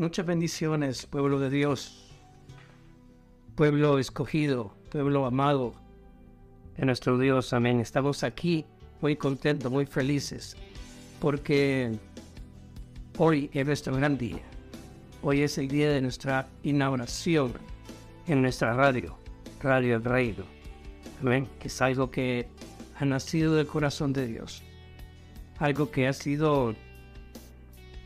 Muchas bendiciones, pueblo de Dios, pueblo escogido, pueblo amado de nuestro Dios. Amén. Estamos aquí muy contentos, muy felices, porque hoy es nuestro gran día. Hoy es el día de nuestra inauguración en nuestra radio, Radio El Reino. Amén. Que es algo que ha nacido del corazón de Dios. Algo que ha sido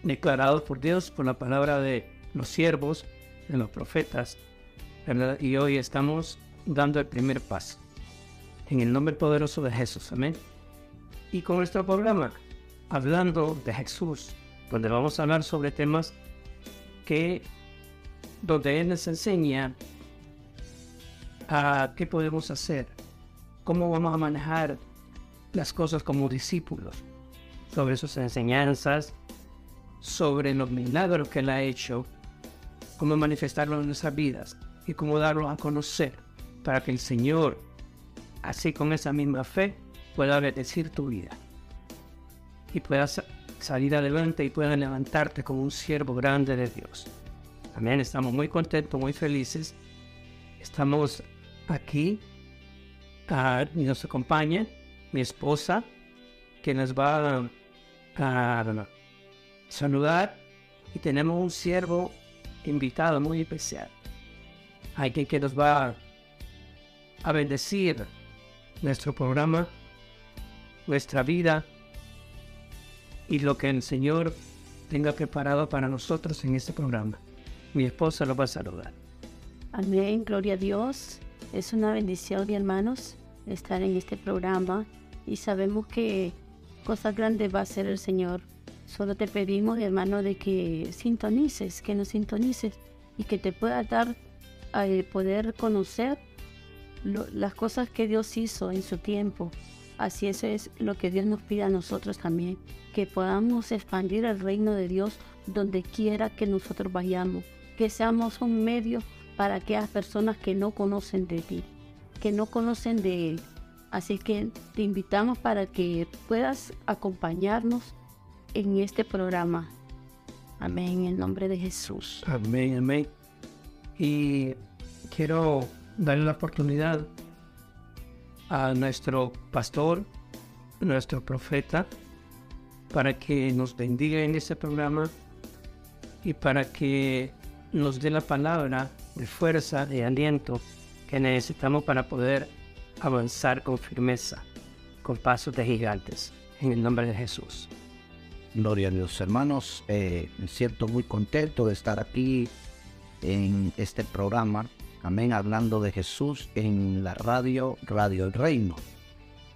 declarado por Dios por la palabra de los siervos, de los profetas. Y hoy estamos dando el primer paso. En el nombre poderoso de Jesús. Amén. Y con nuestro programa, hablando de Jesús, donde vamos a hablar sobre temas que, donde Él nos enseña a qué podemos hacer, cómo vamos a manejar las cosas como discípulos, sobre sus enseñanzas, sobre los milagros que Él ha hecho, cómo manifestarlo en nuestras vidas y cómo darlo a conocer para que el Señor, así con esa misma fe, pueda bendecir tu vida y puedas salir adelante y puedas levantarte como un siervo grande de Dios. Amén, estamos muy contentos, muy felices. Estamos aquí uh, nos acompaña mi esposa, que nos va a saludar y tenemos un siervo invitado muy especial. Alguien que nos va a bendecir nuestro programa, nuestra vida y lo que el Señor tenga preparado para nosotros en este programa. Mi esposa lo va a saludar. Amén, gloria a Dios. Es una bendición, hermanos, estar en este programa y sabemos que cosas grandes va a hacer el Señor. Solo te pedimos, hermano, de que sintonices, que nos sintonices y que te pueda dar eh, poder conocer las cosas que Dios hizo en su tiempo. Así eso es lo que Dios nos pide a nosotros también, que podamos expandir el reino de Dios donde quiera que nosotros vayamos, que seamos un medio para aquellas personas que no conocen de ti, que no conocen de Él. Así que te invitamos para que puedas acompañarnos en este programa. Amén, en el nombre de Jesús. Amén, amén. Y quiero darle la oportunidad a nuestro pastor, nuestro profeta, para que nos bendiga en este programa y para que nos dé la palabra de fuerza, de aliento que necesitamos para poder avanzar con firmeza, con pasos de gigantes, en el nombre de Jesús. Gloria a Dios, hermanos. Eh, me siento muy contento de estar aquí en este programa. Amén, hablando de Jesús en la radio, Radio El Reino.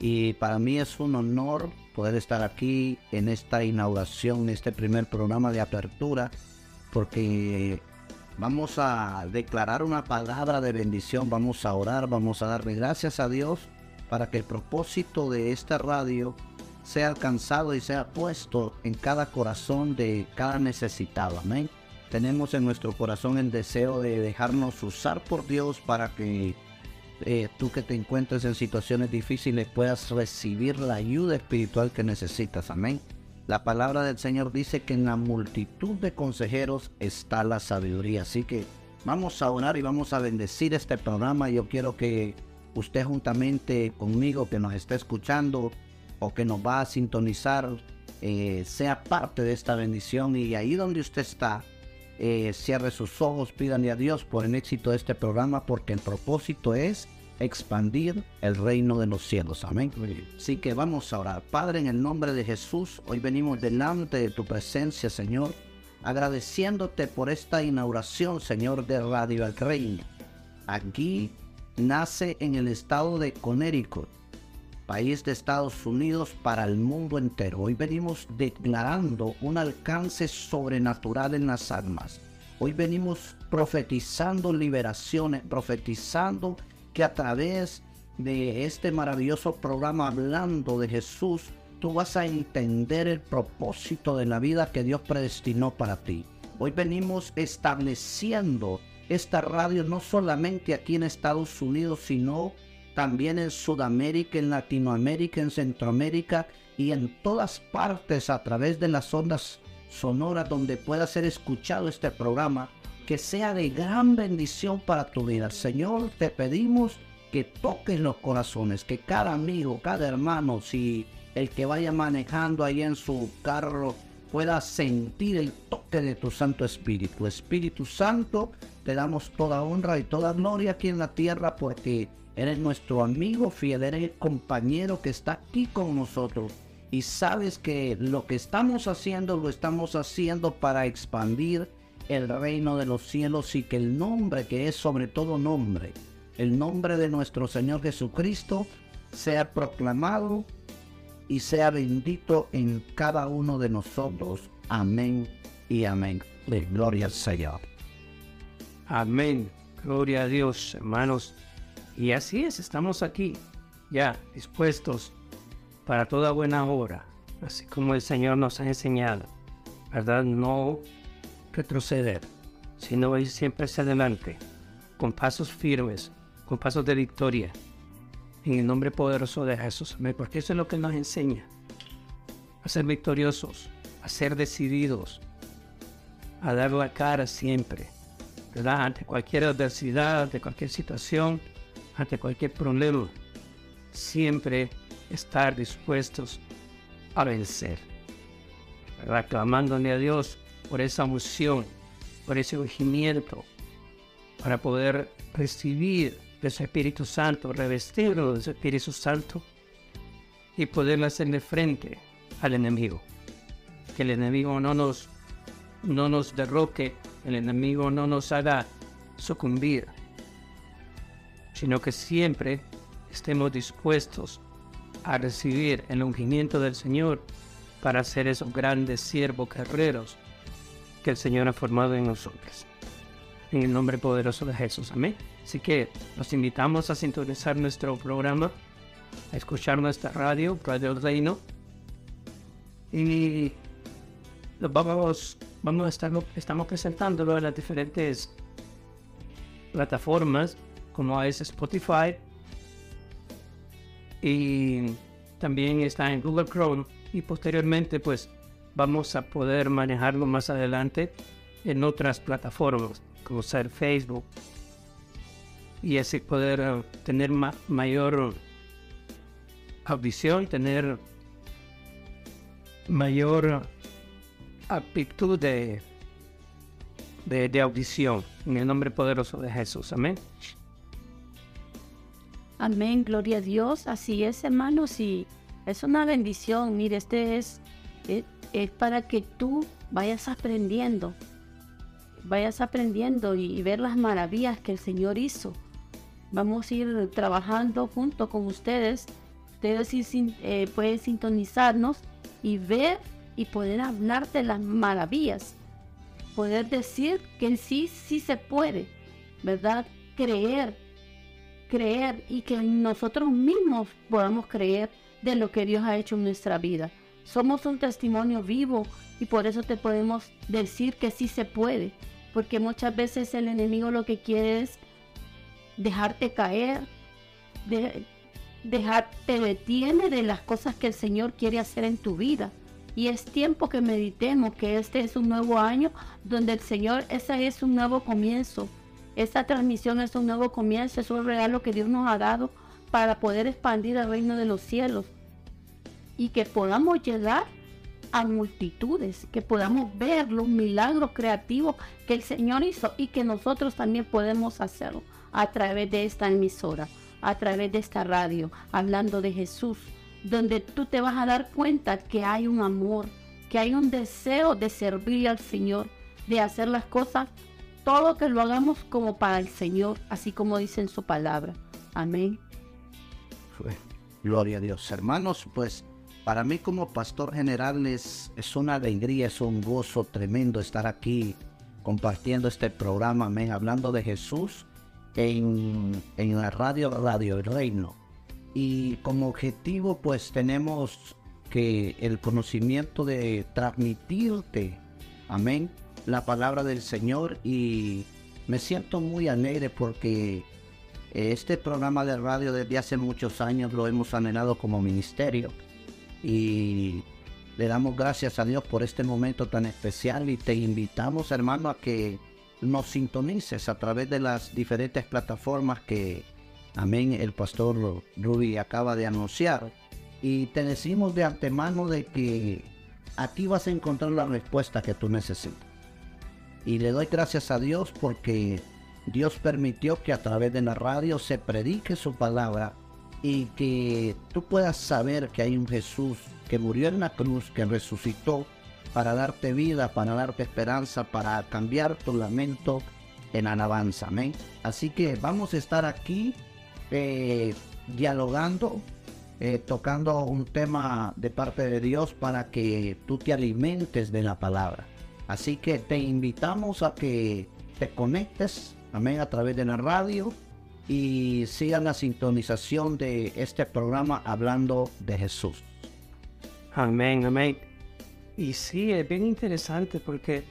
Y para mí es un honor poder estar aquí en esta inauguración, en este primer programa de apertura, porque vamos a declarar una palabra de bendición, vamos a orar, vamos a darle gracias a Dios para que el propósito de esta radio sea alcanzado y sea puesto en cada corazón de cada necesitado. Amén. Tenemos en nuestro corazón el deseo de dejarnos usar por Dios para que eh, tú que te encuentres en situaciones difíciles puedas recibir la ayuda espiritual que necesitas. Amén. La palabra del Señor dice que en la multitud de consejeros está la sabiduría. Así que vamos a orar y vamos a bendecir este programa. Yo quiero que usted juntamente conmigo que nos está escuchando o que nos va a sintonizar eh, sea parte de esta bendición y ahí donde usted está, eh, cierre sus ojos, pídanle a Dios por el éxito de este programa porque el propósito es expandir el reino de los cielos. Amén. Así que vamos a orar. Padre, en el nombre de Jesús, hoy venimos delante de tu presencia, Señor, agradeciéndote por esta inauguración, Señor, de Radio El Reino. Aquí nace en el estado de Connecticut país de Estados Unidos para el mundo entero. Hoy venimos declarando un alcance sobrenatural en las almas. Hoy venimos profetizando liberaciones, profetizando que a través de este maravilloso programa hablando de Jesús, tú vas a entender el propósito de la vida que Dios predestinó para ti. Hoy venimos estableciendo esta radio no solamente aquí en Estados Unidos, sino también en Sudamérica, en Latinoamérica, en Centroamérica y en todas partes a través de las ondas sonora donde pueda ser escuchado este programa, que sea de gran bendición para tu vida. Señor, te pedimos que toques los corazones, que cada amigo, cada hermano, si el que vaya manejando ahí en su carro pueda sentir el toque de tu Santo Espíritu. Espíritu Santo, te damos toda honra y toda gloria aquí en la tierra porque eres nuestro amigo fiel, eres el compañero que está aquí con nosotros. Y sabes que lo que estamos haciendo lo estamos haciendo para expandir el reino de los cielos y que el nombre que es sobre todo nombre, el nombre de nuestro Señor Jesucristo, sea proclamado y sea bendito en cada uno de nosotros. Amén y amén. Gloria al Señor. Amén. Gloria a Dios, hermanos. Y así es, estamos aquí, ya dispuestos para toda buena obra, así como el Señor nos ha enseñado, ¿verdad? No retroceder, sino ir siempre hacia adelante, con pasos firmes, con pasos de victoria, en el nombre poderoso de Jesús. Porque eso es lo que nos enseña. A ser victoriosos, a ser decididos, a dar la cara siempre, ¿verdad? Ante cualquier adversidad, ante cualquier situación, ante cualquier problema. Siempre estar dispuestos a vencer. ¿verdad? Clamándole a Dios por esa unción, por ese ungimiento, para poder recibir de su Espíritu Santo, revestirlo de su Espíritu Santo y poder hacerle frente al enemigo. Que el enemigo no nos, no nos derroque, el enemigo no nos haga sucumbir, sino que siempre estemos dispuestos a recibir el ungimiento del Señor para ser esos grandes siervos guerreros que el Señor ha formado en nosotros. En el nombre poderoso de Jesús. Amén. Así que los invitamos a sintonizar nuestro programa, a escuchar nuestra radio, Radio Reino. Y vamos, vamos a estar, estamos presentándolo en las diferentes plataformas, como es Spotify. Y también está en Google Chrome. Y posteriormente, pues, vamos a poder manejarlo más adelante en otras plataformas, ser Facebook, y así poder eh, tener mayor audición, tener mayor aptitud de, de, audición en el nombre poderoso de Jesús. Amén. Amén, gloria a Dios. Así es, hermanos, y es una bendición. Mire, este es, es, es para que tú vayas aprendiendo, vayas aprendiendo y ver las maravillas que el Señor hizo Vamos a ir trabajando junto con ustedes. Ustedes eh, pueden sintonizarnos y ver y poder hablar de las maravillas. Poder decir que sí, sí se puede, ¿verdad? Creer, creer y que nosotros mismos podamos creer de lo que Dios ha hecho en nuestra vida. Somos un testimonio vivo y por eso te podemos decir que sí se puede, porque muchas veces el enemigo lo que quiere es dejarte caer, de, dejarte detiene de las cosas que el Señor quiere hacer en tu vida. Y es tiempo que meditemos que este es un nuevo año donde el Señor, ese es un nuevo comienzo. Esta transmisión es un nuevo comienzo, es un regalo que Dios nos ha dado para poder expandir el reino de los cielos. Y que podamos llegar a multitudes, que podamos ver los milagros creativos que el Señor hizo y que nosotros también podemos hacerlo a través de esta emisora, a través de esta radio, hablando de Jesús, donde tú te vas a dar cuenta que hay un amor, que hay un deseo de servir al Señor, de hacer las cosas, todo que lo hagamos como para el Señor, así como dice en su palabra. Amén. Gloria a Dios. Hermanos, pues para mí como pastor general es, es una alegría, es un gozo tremendo estar aquí compartiendo este programa, amén, hablando de Jesús en, la radio Radio El Reino. Y como objetivo pues tenemos que el conocimiento de transmitirte, amén, la palabra del Señor y me siento muy alegre porque este programa de radio desde hace muchos años lo hemos anhelado como ministerio y Le damos gracias a Dios por este momento tan especial y te invitamos, hermano, a que nos sintonices a través de las diferentes plataformas que, amén, el pastor Ruby acaba de anunciar. Y te decimos de antemano de que aquí vas a encontrar la respuesta que tú necesitas. Y le doy gracias a Dios porque Dios permitió que a través de la radio se predique su palabra y que tú puedas saber que hay un Jesús que murió en la cruz, que resucitó para darte vida, para darte esperanza, para cambiar tu lamento en alabanza. Amén. Así que vamos a estar aquí eh, dialogando, eh, tocando un tema de parte de Dios para que tú te alimentes de la palabra. Así que te invitamos a que te conectes, amén, a través de la radio y sigan la sintonización de este programa hablando de Jesús. Amén, amén. Y sí, es bien interesante porque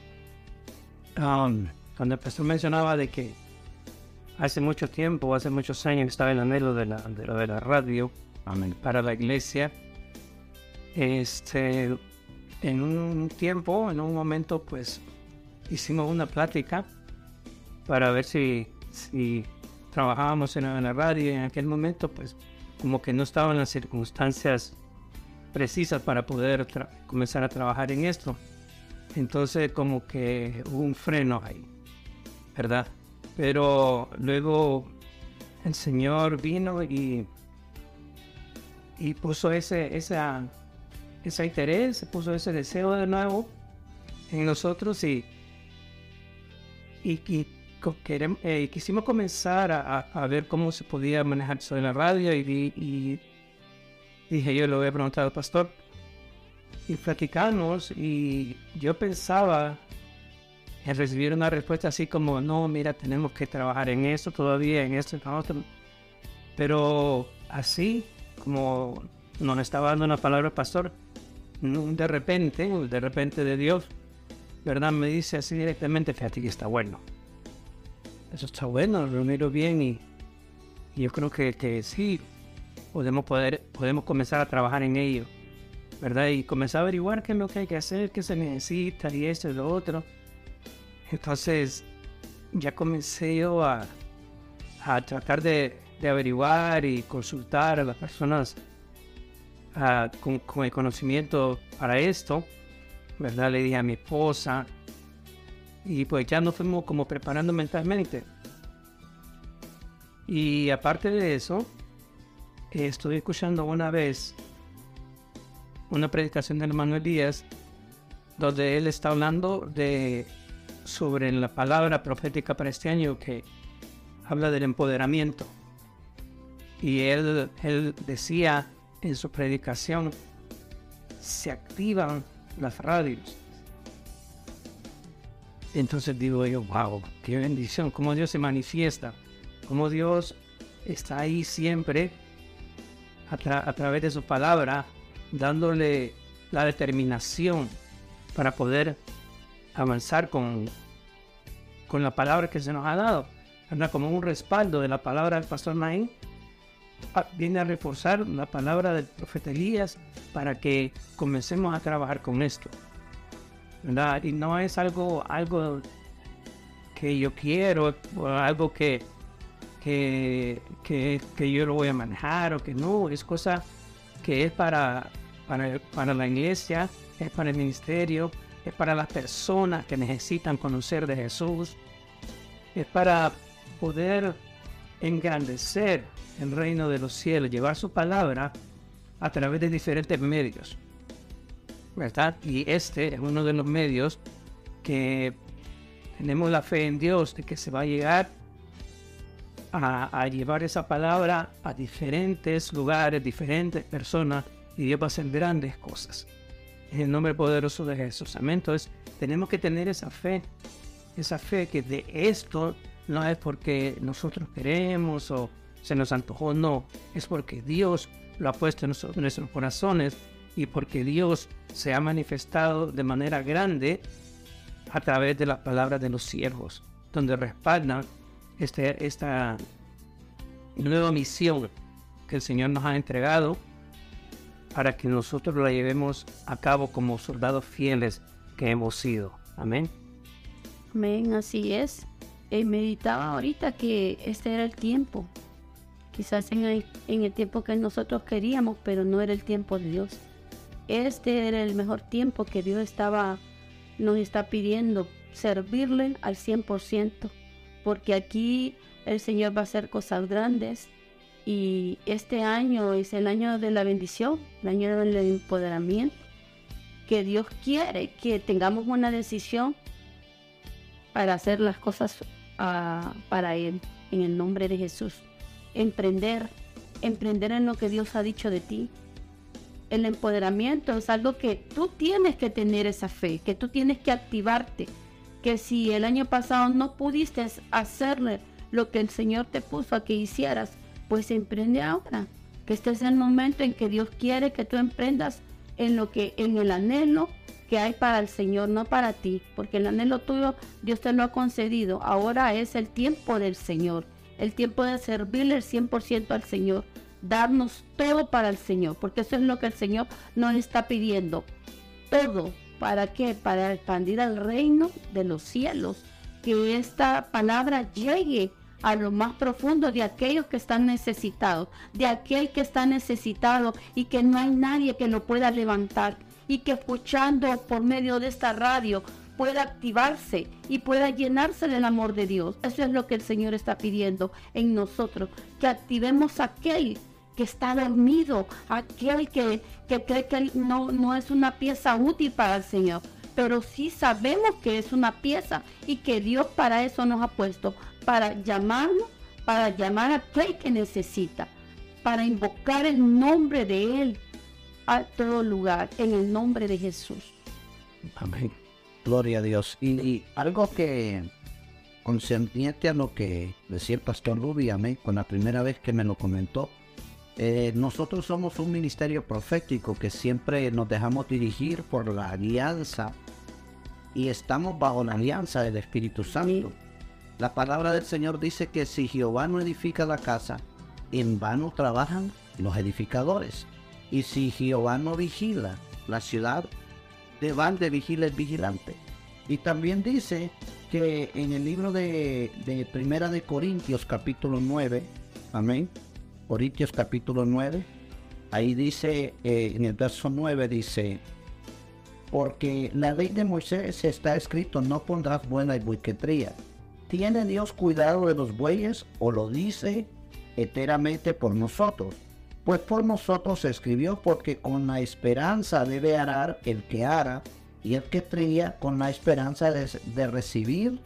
um, cuando el pastor mencionaba de que hace mucho tiempo, hace muchos años estaba el anhelo de la, de, de la radio amén. para la iglesia, este, en un tiempo, en un momento, pues hicimos una plática para ver si, si trabajábamos en, la radio y en aquel momento pues como que no estaban las circunstancias precisas para poder comenzar a trabajar en esto. Entonces como que hubo un freno ahí, ¿verdad? Pero luego el Señor vino y, y puso ese, ese interés, puso ese deseo de nuevo en nosotros y, y, y eh, quisimos comenzar a, ver cómo se podía manejar eso en la radio y, dije yo le voy a preguntar al pastor y platicamos y yo pensaba en recibir una respuesta así como no mira tenemos que trabajar en eso todavía en esto en otro pero así como nos estaba dando una palabra el pastor de repente de repente de Dios verdad me dice así directamente fíjate que está bueno eso está bueno, reunirlo bien y, yo creo que, sí, podemos, poder, podemos comenzar a trabajar en ello, ¿verdad? Y comenzar a averiguar qué es lo que hay que hacer, qué se necesita y esto y lo otro. Entonces, ya comencé yo a, a tratar de, averiguar y consultar a las personas con, con el conocimiento para esto, ¿verdad? Le dije a mi esposa, y pues ya nos fuimos como preparando mentalmente. Y aparte de eso, estuve escuchando una vez una predicación del hermano Elías donde él está hablando de sobre la palabra profética para este año que habla del empoderamiento. Y él, él decía en su predicación, se activan las radios, entonces digo yo, wow, qué bendición, cómo Dios se manifiesta, cómo Dios está ahí siempre a, través de su palabra, dándole la determinación para poder avanzar con, con la palabra que se nos ha dado. Como un respaldo de la palabra del pastor Naín, ah, viene a reforzar la palabra del profeta Elías para que comencemos a trabajar con esto. Y no es algo, algo que yo quiero, o algo que, que, que, yo lo voy a manejar o que no, es cosa que es para, para, para la iglesia, es para el ministerio, es para las personas que necesitan conocer de Jesús, es para poder engrandecer el reino de los cielos, llevar su palabra a través de diferentes medios. Y este es uno de los medios que tenemos la fe en Dios de que se va a llegar a, llevar esa palabra a diferentes lugares, diferentes personas, y Dios va a hacer grandes cosas. En el nombre poderoso de Jesús. Amén. Entonces, tenemos que tener esa fe, esa fe que de esto no es porque nosotros queremos o se nos antojó, no, es porque Dios lo ha puesto en nuestros corazones y porque Dios se ha manifestado de manera grande a través de las palabras de los siervos, donde respaldan este, esta nueva misión que el Señor nos ha entregado para que nosotros la llevemos a cabo como soldados fieles que hemos sido. Amén. Amén, así es. Eh, meditaba ahorita que este era el tiempo. Quizás en el, en el tiempo que nosotros queríamos, pero no era el tiempo de Dios. Este era el mejor tiempo que Dios estaba, nos está pidiendo, servirle al 100%, porque aquí el Señor va a hacer cosas grandes y este año es el año de la bendición, el año del empoderamiento, que Dios quiere que tengamos una decisión para hacer las cosas uh, para Él, en el nombre de Jesús. Emprender, emprender en lo que Dios ha dicho de ti. El empoderamiento es algo que tú tienes que tener esa fe, que tú tienes que activarte, que si el año pasado no pudiste hacerle lo que el Señor te puso a que hicieras, pues emprende ahora. Que este es el momento en que Dios quiere que tú emprendas en lo que, en el anhelo que hay para el Señor, no para ti, porque el anhelo tuyo Dios te lo ha concedido. Ahora es el tiempo del Señor, el tiempo de servirle el 100% al Señor, darnos todo para el Señor, porque eso es lo que el Señor nos está pidiendo. Todo, ¿para qué? Para expandir el reino de los cielos, que esta palabra llegue a lo más profundo de aquellos que están necesitados, de aquel que está necesitado y que no hay nadie que lo pueda levantar y que escuchando por medio de esta radio pueda activarse y pueda llenarse del amor de Dios. Eso es lo que el Señor está pidiendo en nosotros, que activemos aquel que está dormido, aquel que, que cree que no, no es una pieza útil para el Señor, pero sí sabemos que es una pieza y que Dios para eso nos ha puesto, para llamarnos, para llamar a aquel que necesita, para invocar el nombre de Él a todo lugar, en el nombre de Jesús. Amén. Gloria a Dios. Y, algo que concerniente a lo que decía el pastor Rubi, amén, con la primera vez que me lo comentó, eh, nosotros somos un ministerio profético que siempre nos dejamos dirigir por la alianza y estamos bajo la alianza del Espíritu Santo. La palabra del Señor dice que si Jehová no edifica la casa, en vano trabajan los edificadores. Y si Jehová no vigila la ciudad, de van de vigila el vigilante. Y también dice que en el libro de, Primera de Corintios capítulo 9, amén, Corintios capítulo 9, ahí dice, eh, en el verso 9 dice, porque la ley de Moisés está escrito, no pondrás buena y buiquetría ¿Tiene Dios cuidado de los bueyes o lo dice enteramente por nosotros? Pues por nosotros se escribió porque con la esperanza debe arar el que ara y el que tría con la esperanza de, recibir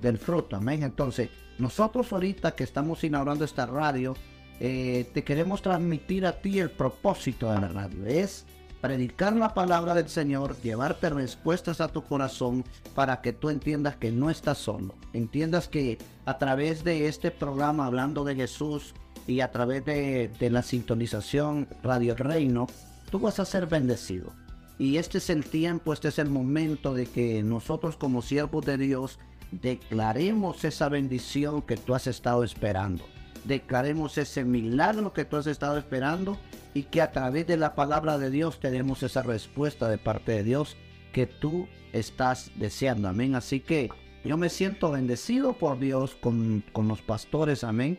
del fruto. Amén. Entonces, nosotros ahorita que estamos inaugurando esta radio, eh, te queremos transmitir a ti el propósito de la radio. Es predicar la palabra del Señor, llevarte respuestas a tu corazón para que tú entiendas que no estás solo. Entiendas que a través de este programa hablando de Jesús y a través de, la sintonización Radio Reino, tú vas a ser bendecido. Y este es el tiempo, este es el momento de que nosotros como siervos de Dios declaremos esa bendición que tú has estado esperando. Declaremos ese milagro que tú has estado esperando y que a través de la palabra de Dios tenemos esa respuesta de parte de Dios que tú estás deseando. Amén. Así que yo me siento bendecido por Dios con, con los pastores. Amén.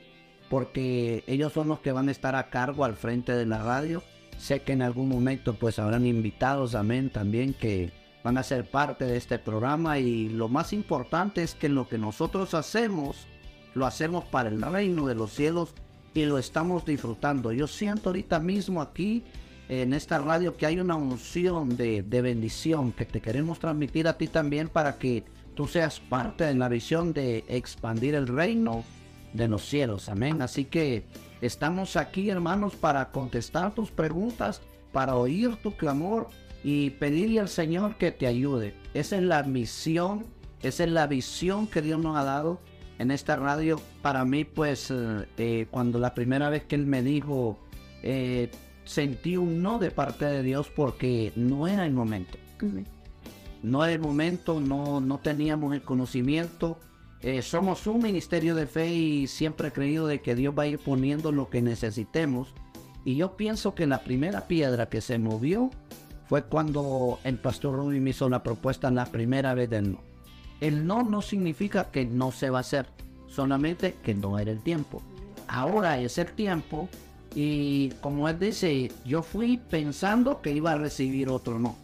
Porque ellos son los que van a estar a cargo al frente de la radio. Sé que en algún momento pues habrán invitados. Amén. También que van a ser parte de este programa. Y lo más importante es que lo que nosotros hacemos, lo hacemos para el reino de los cielos y lo estamos disfrutando. Yo siento ahorita mismo aquí en esta radio que hay una unción de, bendición que te queremos transmitir a ti también para que tú seas parte de la visión de expandir el reino de los cielos. Amén. Así que estamos aquí, hermanos, para contestar tus preguntas, para oír tu clamor y pedirle al Señor que te ayude. Esa es la misión, esa es la visión que Dios nos ha dado en esta radio, para mí, pues, eh, eh, cuando la primera vez que él me dijo, eh, sentí un no de parte de Dios porque no era el momento. No era el momento, no, no teníamos el conocimiento. somos un ministerio de fe y siempre he creído de que Dios va a ir poniendo lo que necesitemos. Y yo pienso que la primera piedra que se movió fue cuando el pastor Rubin me hizo la propuesta la primera vez del no. El no no significa que no se va a hacer, solamente que no era el tiempo. Ahora es el tiempo y como él dice, yo fui pensando que iba a recibir otro no.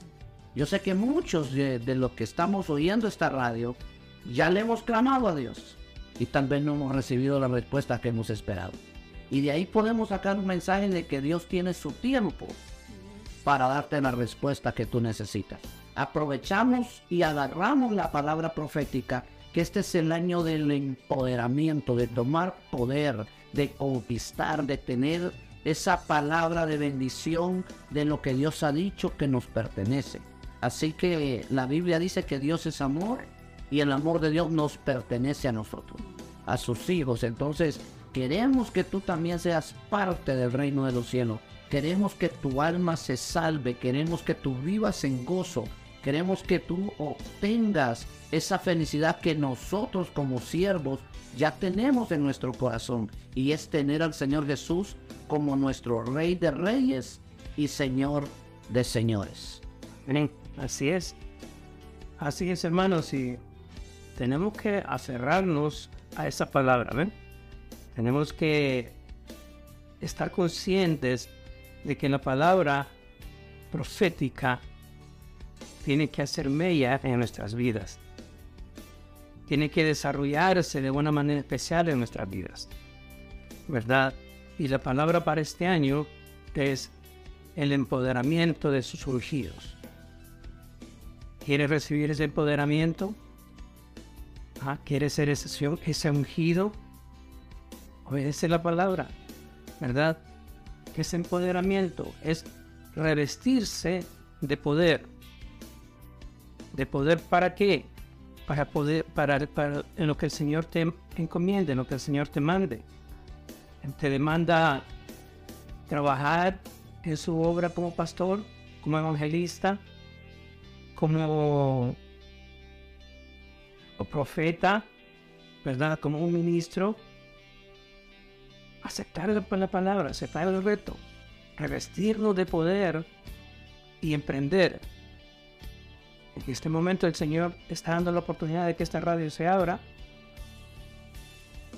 Yo sé que muchos de, los que estamos oyendo esta radio ya le hemos clamado a Dios y tal vez no hemos recibido la respuesta que hemos esperado. Y de ahí podemos sacar un mensaje de que Dios tiene su tiempo para darte la respuesta que tú necesitas. Aprovechamos y agarramos la palabra profética, que este es el año del empoderamiento, de tomar poder, de conquistar, de tener esa palabra de bendición de lo que Dios ha dicho que nos pertenece. Así que la Biblia dice que Dios es amor y el amor de Dios nos pertenece a nosotros, a sus hijos. Entonces, queremos que tú también seas parte del reino de los cielos. Queremos que tu alma se salve, queremos que tú vivas en gozo, queremos que tú obtengas esa felicidad que nosotros como siervos ya tenemos en nuestro corazón y es tener al Señor Jesús como nuestro Rey de Reyes y Señor de Señores. Así es. Así es, hermanos, y tenemos que aferrarnos a esa palabra, ¿ven? Tenemos que estar conscientes de que la palabra profética tiene que hacer mella en nuestras vidas. Tiene que desarrollarse de una manera especial en nuestras vidas. ¿Verdad? Y la palabra para este año es el empoderamiento de sus ungidos. ¿Quieres recibir ese empoderamiento? Ah, ¿Quieres ser ese, ese ungido? Obedece la palabra, ¿verdad? Ese empoderamiento es revestirse de poder. ¿De poder para qué? Para poder, para, para en lo que el Señor te encomiende, en lo que el Señor te mande. Te demanda trabajar en su obra como pastor, como evangelista, como profeta, ¿verdad? Como un ministro, aceptar la palabra, aceptar el reto, revestirnos de poder y emprender. En este momento el Señor está dando la oportunidad de que esta radio se abra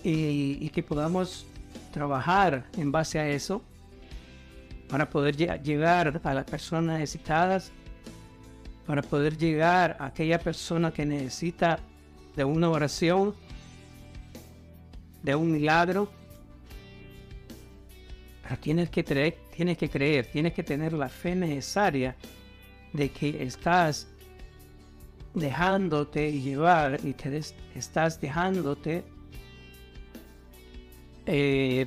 y, que podamos trabajar en base a eso para poder llegar a las personas necesitadas, para poder llegar a aquella persona que necesita de una oración, de un milagro. Tienes que, creer, tienes que creer, tienes que tener la fe necesaria de que estás dejándote llevar y te estás dejándote eh,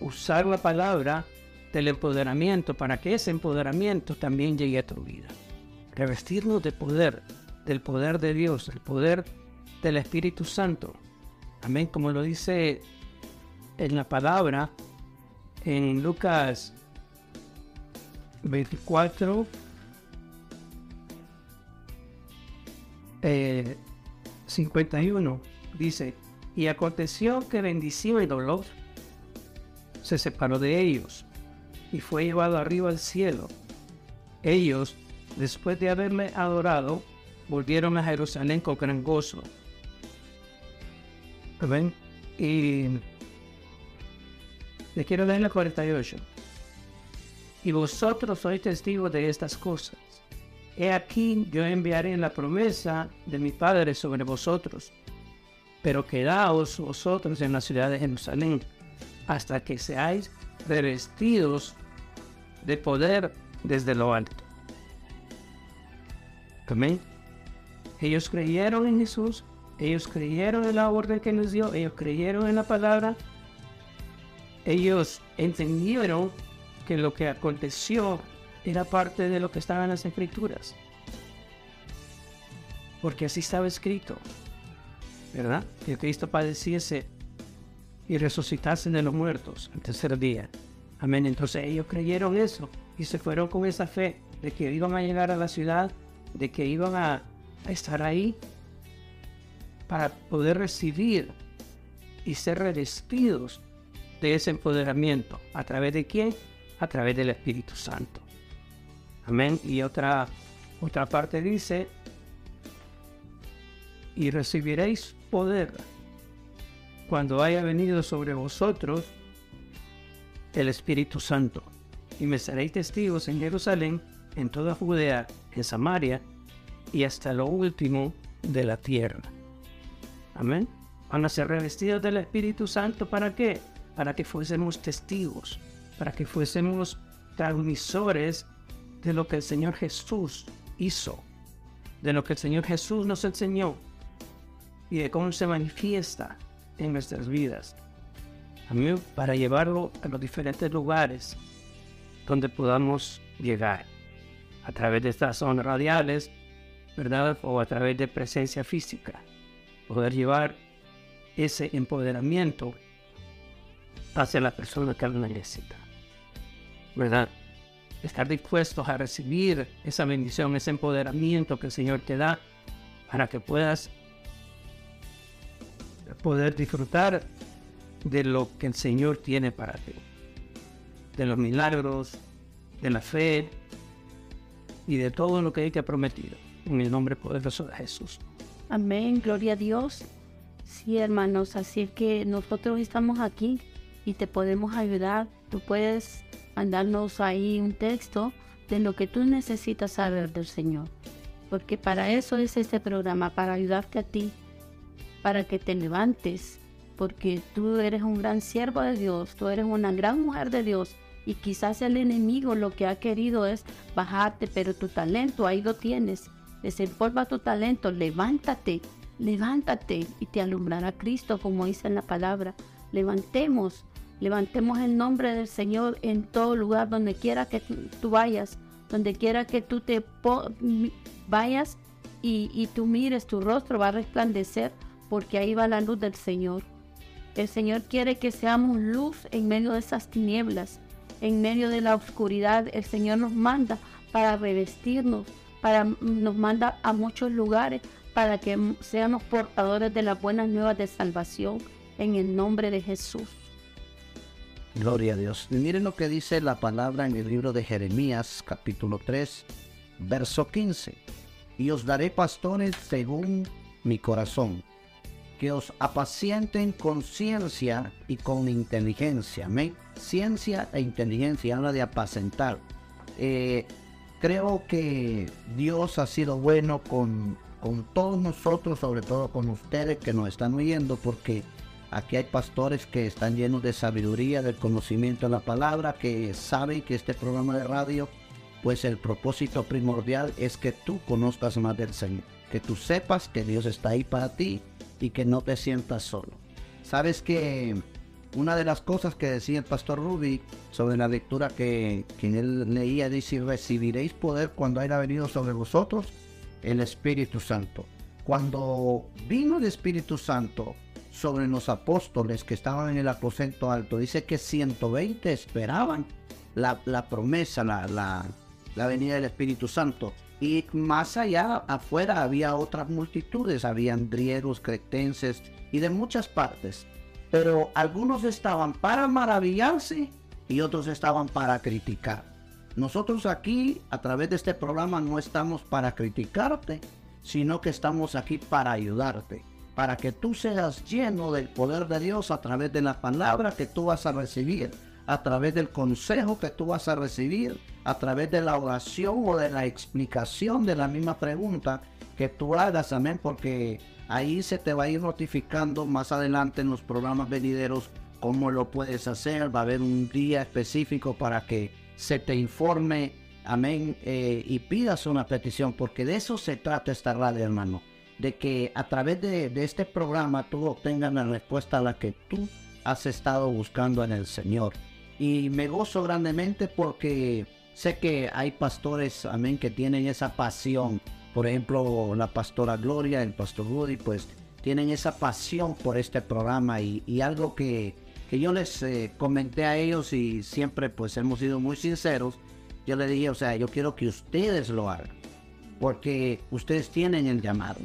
usar la palabra del empoderamiento para que ese empoderamiento también llegue a tu vida. Revestirnos de poder, del poder de Dios, el poder del Espíritu Santo. Amén, como lo dice en la palabra en Lucas 24, 51, eh, dice, y aconteció que bendición y dolor se separó de ellos y fue llevado arriba al cielo. Ellos, después de haberme adorado, volvieron a Jerusalén con gran gozo ¿Ven? Y le quiero leer la 48. Y vosotros sois testigos de estas cosas. He aquí yo enviaré la promesa de mi Padre sobre vosotros. Pero quedaos vosotros en la ciudad de Jerusalén hasta que seáis revestidos de poder desde lo alto. Amén. Ellos creyeron en Jesús ellos creyeron en la orden que nos dio, ellos creyeron en la palabra, ellos entendieron que lo que aconteció era parte de lo que estaba en las escrituras. Porque así estaba escrito, ¿verdad? Que Cristo padeciese y resucitase de los muertos al tercer día. Amén. Entonces ellos creyeron eso y se fueron con esa fe de que iban a llegar a la ciudad, de que iban a, a estar ahí para poder recibir y ser revestidos de ese empoderamiento. ¿A través de quién? a través del Espíritu Santo. Amén. Y otra, otra parte dice, y recibiréis poder cuando haya venido sobre vosotros el Espíritu Santo. Y me seréis testigos en Jerusalén, en toda Judea, en Samaria y hasta lo último de la tierra. Amén. Van a ser revestidos del Espíritu Santo para qué? Para que fuésemos testigos, para que fuésemos transmisores de lo que el Señor Jesús hizo, de lo que el Señor Jesús nos enseñó y de cómo se manifiesta en nuestras vidas. A mí, para llevarlo a los diferentes lugares donde podamos llegar, a través de estas zonas radiales, ¿verdad? O a través de presencia física, poder llevar ese empoderamiento hacia la persona que lo necesita, ¿verdad? Estar dispuestos a recibir esa bendición, ese empoderamiento que el Señor te da para que puedas poder disfrutar de lo que el Señor tiene para ti, de los milagros, de la fe y de todo lo que Él te ha prometido. En el nombre poderoso de Jesús. Amén, gloria a Dios. Sí, hermanos, así que nosotros estamos aquí y te podemos ayudar. Tú puedes mandarnos ahí un texto de lo que tú necesitas saber del Señor. Porque para eso es este programa, para ayudarte a ti para que te levantes, porque tú eres un gran siervo de Dios, tú eres una gran mujer de Dios y quizás el enemigo lo que ha querido es bajarte, pero tu talento ahí lo tienes. Desempolva tu talento, levántate, levántate y te alumbrará Cristo, como dice en la palabra. Levantemos, levantemos el nombre del Señor en todo lugar, donde quiera que tú vayas, donde quiera que tú te vayas y, tú mires, tu rostro va a resplandecer porque ahí va la luz del Señor. El Señor quiere que seamos luz en medio de esas tinieblas, en medio de la oscuridad. El Señor nos manda para revestirnos, para, nos manda a muchos lugares para que seamos portadores de las buenas nuevas de salvación en el nombre de Jesús. Gloria a Dios. Miren lo que dice la palabra en el libro de Jeremías, capítulo 3, verso 15. Y os daré pastores según mi corazón que os apacienten con ciencia y con inteligencia. ¿me? Ciencia e inteligencia habla de apacentar. Eh, creo que Dios ha sido bueno con, con todos nosotros, sobre todo con ustedes que nos están oyendo, porque aquí hay pastores que están llenos de sabiduría, del conocimiento de la palabra, que saben que este programa de radio, pues el propósito primordial es que tú conozcas más del Señor, que tú sepas que Dios está ahí para ti y que no te sientas solo. Sabes que una de las cosas que decía el pastor Ruby sobre la lectura que, que él leía dice, recibiréis poder cuando haya venido sobre vosotros el Espíritu Santo. Cuando vino el Espíritu Santo sobre los apóstoles que estaban en el aposento alto, dice que 120 esperaban la, promesa, la, la, la venida del Espíritu Santo. Y más allá, afuera, había otras multitudes, habían griegos, cretenses y de muchas partes. Pero algunos estaban para maravillarse y otros estaban para criticar. Nosotros aquí, a través de este programa, no estamos para criticarte, sino que estamos aquí para ayudarte, para que tú seas lleno del poder de Dios a través de la palabra que tú vas a recibir a través del consejo que tú vas a recibir, a través de la oración o de la explicación de la misma pregunta que tú hagas, amén, porque ahí se te va a ir notificando más adelante en los programas venideros cómo lo puedes hacer, va a haber un día específico para que se te informe, amén, eh, y pidas una petición, porque de eso se trata esta radio, hermano, de que a través de, este programa tú obtengas la respuesta a la que tú has estado buscando en el Señor y me gozo grandemente porque sé que hay pastores, amén, que tienen esa pasión. Por ejemplo, la pastora Gloria, el pastor Rudy, pues tienen esa pasión por este programa y, algo que, que, yo les eh, comenté a ellos y siempre pues hemos sido muy sinceros. Yo les dije, o sea, yo quiero que ustedes lo hagan porque ustedes tienen el llamado.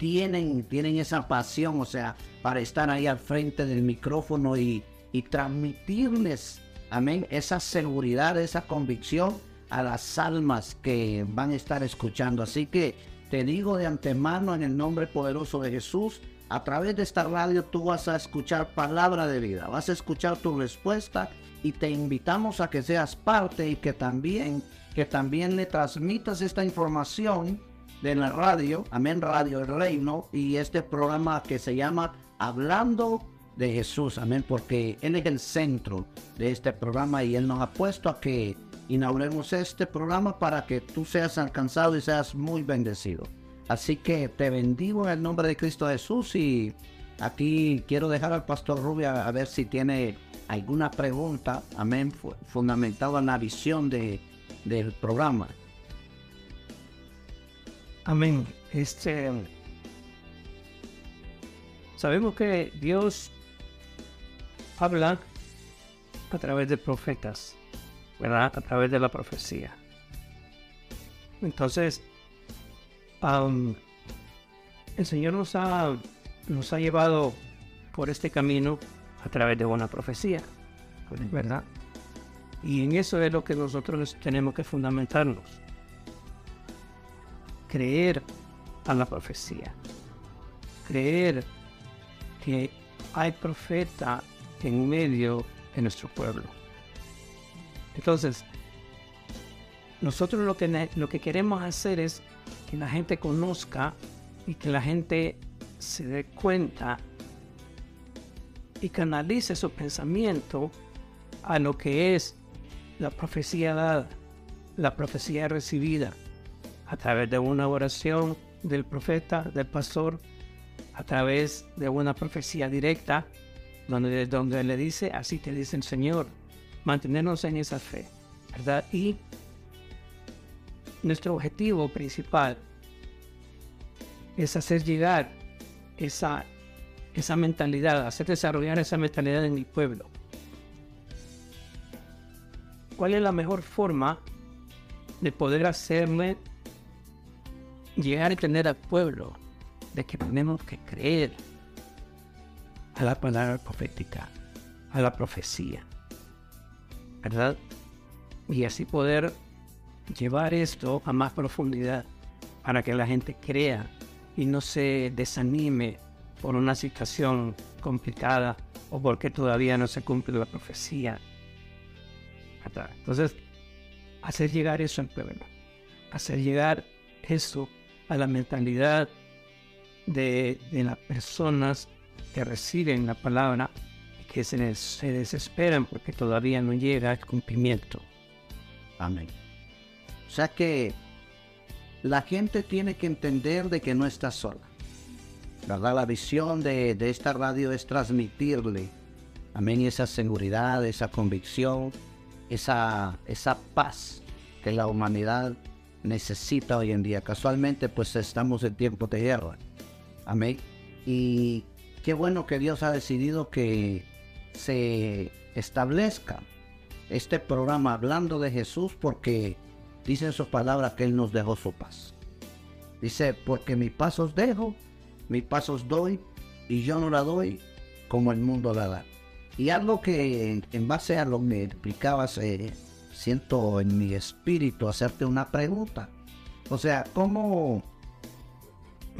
Tienen, tienen esa pasión, o sea, para estar ahí al frente del micrófono y, y transmitirles amén, esa seguridad, esa convicción a las almas que van a estar escuchando. Así que te digo de antemano en el nombre poderoso de Jesús, a través de esta radio tú vas a escuchar palabra de vida, vas a escuchar tu respuesta y te invitamos a que seas parte y que también que también le transmitas esta información de la radio, Amén Radio El Reino y este programa que se llama Hablando de Jesús, amén, porque Él es el centro de este programa y Él nos ha puesto a que inauguremos este programa para que tú seas alcanzado y seas muy bendecido. Así que te bendigo en el nombre de Cristo Jesús y aquí quiero dejar al pastor Rubia a ver si tiene alguna pregunta, amén, fundamentada en la visión de, del programa. Amén. Este, sabemos que Dios habla a través de profetas, ¿verdad? A través de la profecía. Entonces, el Señor nos ha, nos ha llevado por este camino a través de una profecía, ¿verdad? Y en eso es lo que nosotros tenemos que fundamentarnos. Creer a la profecía. Creer que hay profeta en medio de nuestro pueblo. Entonces, nosotros lo que, lo que queremos hacer es que la gente conozca y que la gente se dé cuenta y canalice su pensamiento a lo que es la profecía dada, la profecía recibida a través de una oración del profeta, del pastor, a través de una profecía directa, donde, donde le dice, así te dice el Señor, mantenernos en esa fe, ¿verdad? Y nuestro objetivo principal es hacer llegar esa, esa mentalidad, hacer desarrollar esa mentalidad en el pueblo. ¿Cuál es la mejor forma de poder hacerle llegar a entender al pueblo de que tenemos que creer a la palabra profética, a la profecía? ¿Verdad? Y así poder llevar esto a más profundidad para que la gente crea y no se desanime por una situación complicada o porque todavía no se cumple la profecía. Entonces, hacer llegar eso al pueblo, hacer llegar eso a la mentalidad de, las personas que reciben la palabra y que se, se desesperan porque todavía no llega al cumplimiento. Amén. O sea que la gente tiene que entender de que no está sola. ¿Verdad? La visión de, esta radio es transmitirle, amén, esa seguridad, esa convicción, esa, esa paz que la humanidad necesita hoy en día. Casualmente, pues estamos en tiempo de guerra. Amén. Y qué bueno que Dios ha decidido que se establezca este programa hablando de Jesús porque Dice en sus palabras que Él nos dejó su paz. Dice, porque mis pasos dejo, mis pasos doy, y yo no la doy como el mundo la da. Y algo que en base a lo que explicabas, eh, siento en mi espíritu hacerte una pregunta. O sea, ¿cómo,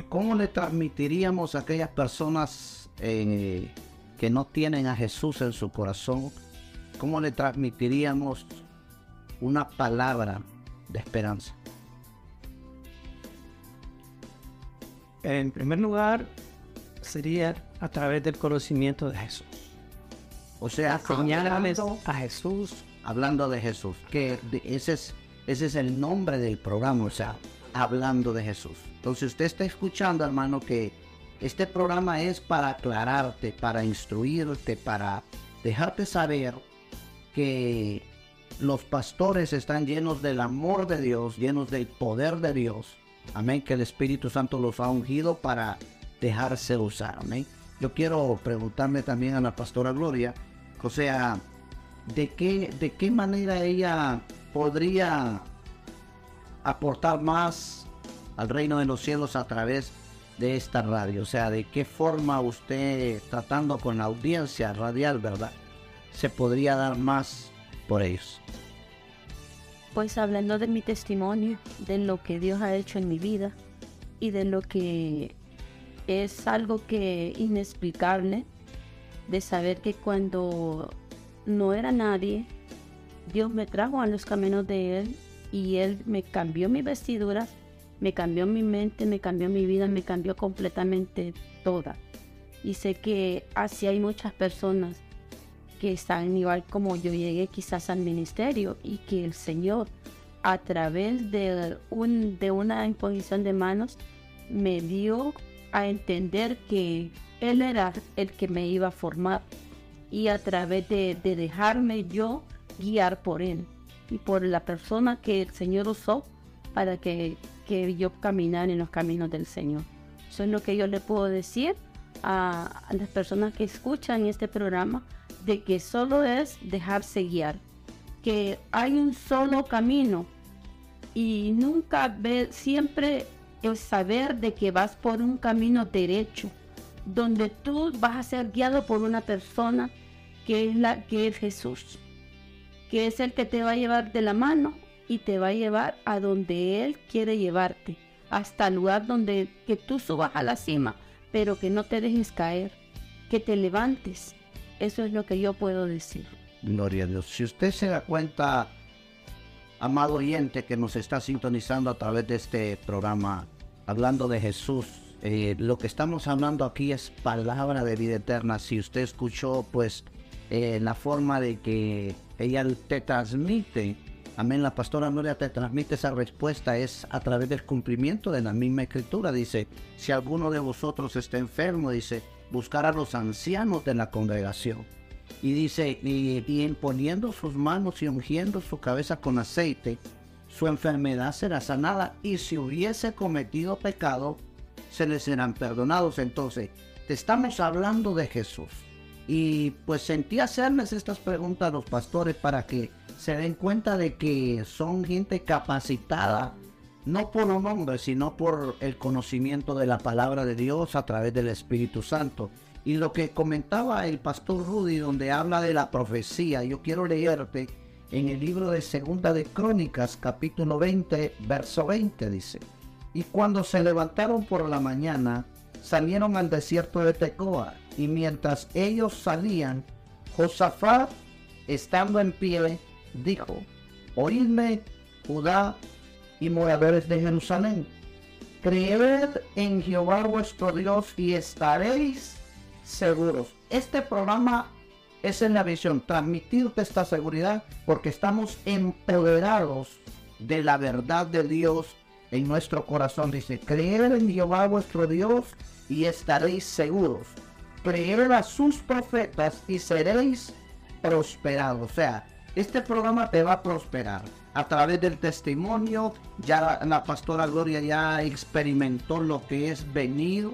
cómo le transmitiríamos a aquellas personas eh, que no tienen a Jesús en su corazón? ¿Cómo le transmitiríamos una palabra de esperanza? En primer lugar, sería a través del conocimiento de Jesús. O sea, señalarles a Jesús. Hablando de Jesús, que ese es, ese es el nombre del programa, o sea, hablando de Jesús. Entonces usted está escuchando, hermano, que este programa es para aclararte, para instruirte, para dejarte saber que los pastores están llenos del amor de Dios, llenos del poder de Dios. Amén, que el Espíritu Santo los ha ungido para dejarse usar. Amén. Yo quiero preguntarle también a la pastora Gloria, o sea, ¿de qué, de qué manera ella podría aportar más al reino de los cielos a través de esta radio? O sea, ¿de qué forma usted, tratando con la audiencia radial, verdad, se podría dar más por ellos. Pues hablando de mi testimonio, de lo que Dios ha hecho en mi vida y de lo que es algo que inexplicable, de saber que cuando no era nadie, Dios me trajo a los caminos de Él y Él me cambió mis vestiduras, me cambió mi mente, me cambió mi vida, me cambió completamente toda. Y sé que así hay muchas personas que están igual como yo llegué quizás al ministerio y que el Señor a través de, un, de una imposición de manos me dio a entender que Él era el que me iba a formar y a través de, de dejarme yo guiar por Él y por la persona que el Señor usó para que, que yo caminara en los caminos del Señor. Eso es lo que yo le puedo decir a, a las personas que escuchan este programa, de que solo es dejarse guiar, que hay un solo camino y nunca ver, siempre es saber de que vas por un camino derecho, donde tú vas a ser guiado por una persona que es la que es Jesús, que es el que te va a llevar de la mano y te va a llevar a donde él quiere llevarte, hasta el lugar donde que tú subas a la cima, pero que no te dejes caer, que te levantes. Eso es lo que yo puedo decir. Gloria a Dios. Si usted se da cuenta, amado oyente que nos está sintonizando a través de este programa, hablando de Jesús, eh, lo que estamos hablando aquí es palabra de vida eterna. Si usted escuchó, pues, eh, la forma de que ella te transmite, amén, la pastora Gloria te transmite esa respuesta, es a través del cumplimiento de la misma escritura. Dice, si alguno de vosotros está enfermo, dice, buscar a los ancianos de la congregación y dice, y, y poniendo sus manos y ungiendo su cabeza con aceite, su enfermedad será sanada. Y si hubiese cometido pecado, se le serán perdonados. Entonces, te estamos hablando de Jesús. Y pues sentí hacerles estas preguntas a los pastores para que se den cuenta de que son gente capacitada, no por un hombre, sino por el conocimiento de la palabra de Dios a través del Espíritu Santo. Y lo que comentaba el pastor Rudy, donde habla de la profecía, yo quiero leerte en el libro de Segunda de Crónicas, capítulo 20, verso 20, dice. Y cuando se levantaron por la mañana, salieron al desierto de Tecoa. Y mientras ellos salían, Josafat, estando en pie, dijo, Oídme, Judá y moradores de Jerusalén, creed en Jehová vuestro Dios y estaréis seguros. Este programa es en la visión, transmitirte esta seguridad porque estamos empoderados de la verdad de Dios en nuestro corazón. Dice, creer en Jehová vuestro Dios y estaréis seguros. Creer a sus profetas y seréis prosperados. O sea, este programa te va a prosperar a través del testimonio. Ya la pastora Gloria ya experimentó lo que es venir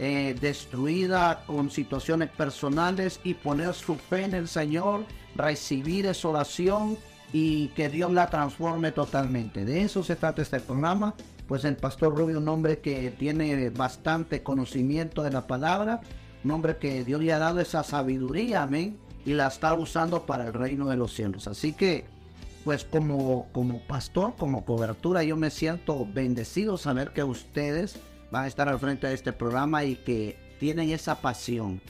eh, destruida con situaciones personales y poner su fe en el Señor, recibir esa oración y que Dios la transforme totalmente. De eso se trata este programa. Pues el pastor Rubio, un hombre que tiene bastante conocimiento de la palabra, un hombre que Dios le ha dado esa sabiduría, amén, y la está usando para el reino de los cielos. Así que, pues como, como pastor, como cobertura, yo me siento bendecido saber que ustedes van a estar al frente de este programa y que tienen esa pasión,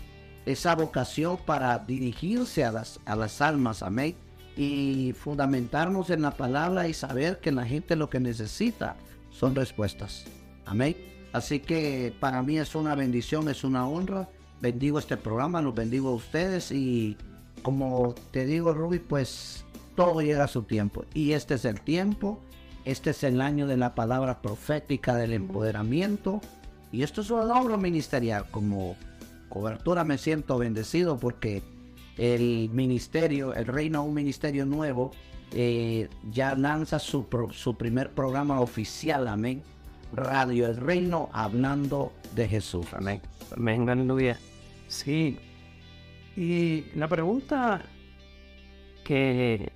esa vocación para dirigirse a las, a las almas, amén, y fundamentarnos en la palabra y saber que la gente lo que necesita son respuestas, amén. Así que para mí es una bendición, es una honra. Bendigo este programa, los bendigo a ustedes y como te digo, Ruby, pues todo llega a su tiempo. Y este es el tiempo este es el año de la palabra profética del empoderamiento. Y esto es un logro ministerial. Como cobertura me siento bendecido porque el ministerio, el reino, un ministerio nuevo, eh, ya lanza su, su primer programa oficial, amén. Radio El Reino, hablando de Jesús. Amén. Amén, aleluya. Sí. Y la pregunta que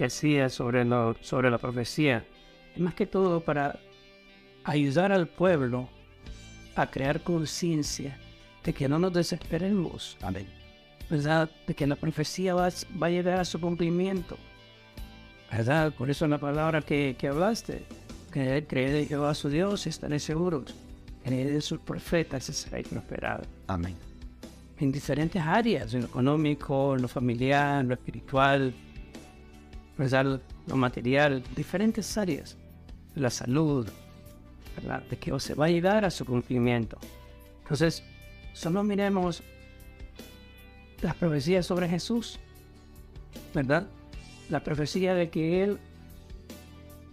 que hacía sobre, lo, sobre la profecía, es más que todo para ayudar al pueblo a crear conciencia de que no nos desesperemos. Amén. ¿Verdad? De que la profecía va, va a llegar a su cumplimiento. ¿Verdad? Por eso la palabra que, que hablaste, que creer en Jehová su Dios, estaré seguros. Creer en sus profetas y será prosperado. Amén. En diferentes áreas, en lo económico, en lo familiar, en lo espiritual, ¿verdad? lo material, diferentes áreas. La salud, ¿verdad? De que se va a llegar a su cumplimiento. Entonces, solo miremos las profecías sobre Jesús, ¿verdad? La profecía de que Él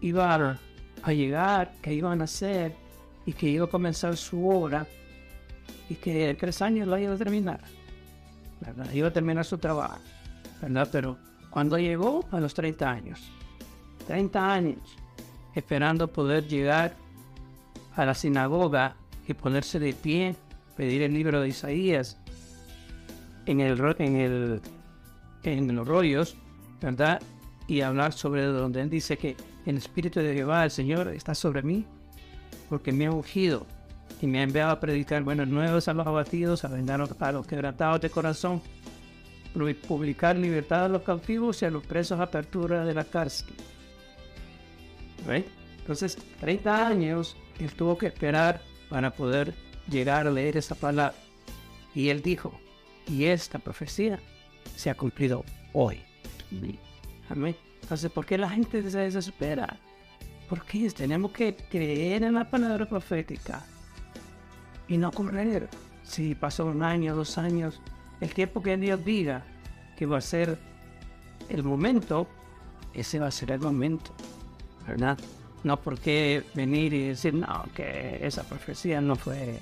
iba a llegar, que iba a nacer y que iba a comenzar su obra y que en tres años la iba a terminar, ¿verdad? Iba a terminar su trabajo, ¿verdad? Pero cuando llegó a los 30 años, 30 años, esperando poder llegar a la sinagoga y ponerse de pie, pedir el libro de Isaías en el en el en los rollos, ¿verdad? Y hablar sobre donde él dice que el Espíritu de Jehová, el Señor, está sobre mí, porque me ha ungido y me ha enviado a predicar buenos nuevos a los abatidos, a vendar a los quebrantados de corazón, publicar libertad a los cautivos y a los presos apertura de la cárcel. Entonces, 30 años él tuvo que esperar para poder llegar a leer esa palabra. Y él dijo, y esta profecía se ha cumplido hoy. Amén. Entonces, ¿por qué la gente se desespera? Porque tenemos que creer en la palabra profética y no correr. Si pasó un año, dos años, el tiempo que Dios diga que va a ser el momento, ese va a ser el momento, ¿verdad? No porque venir y decir, no, que esa profecía no fue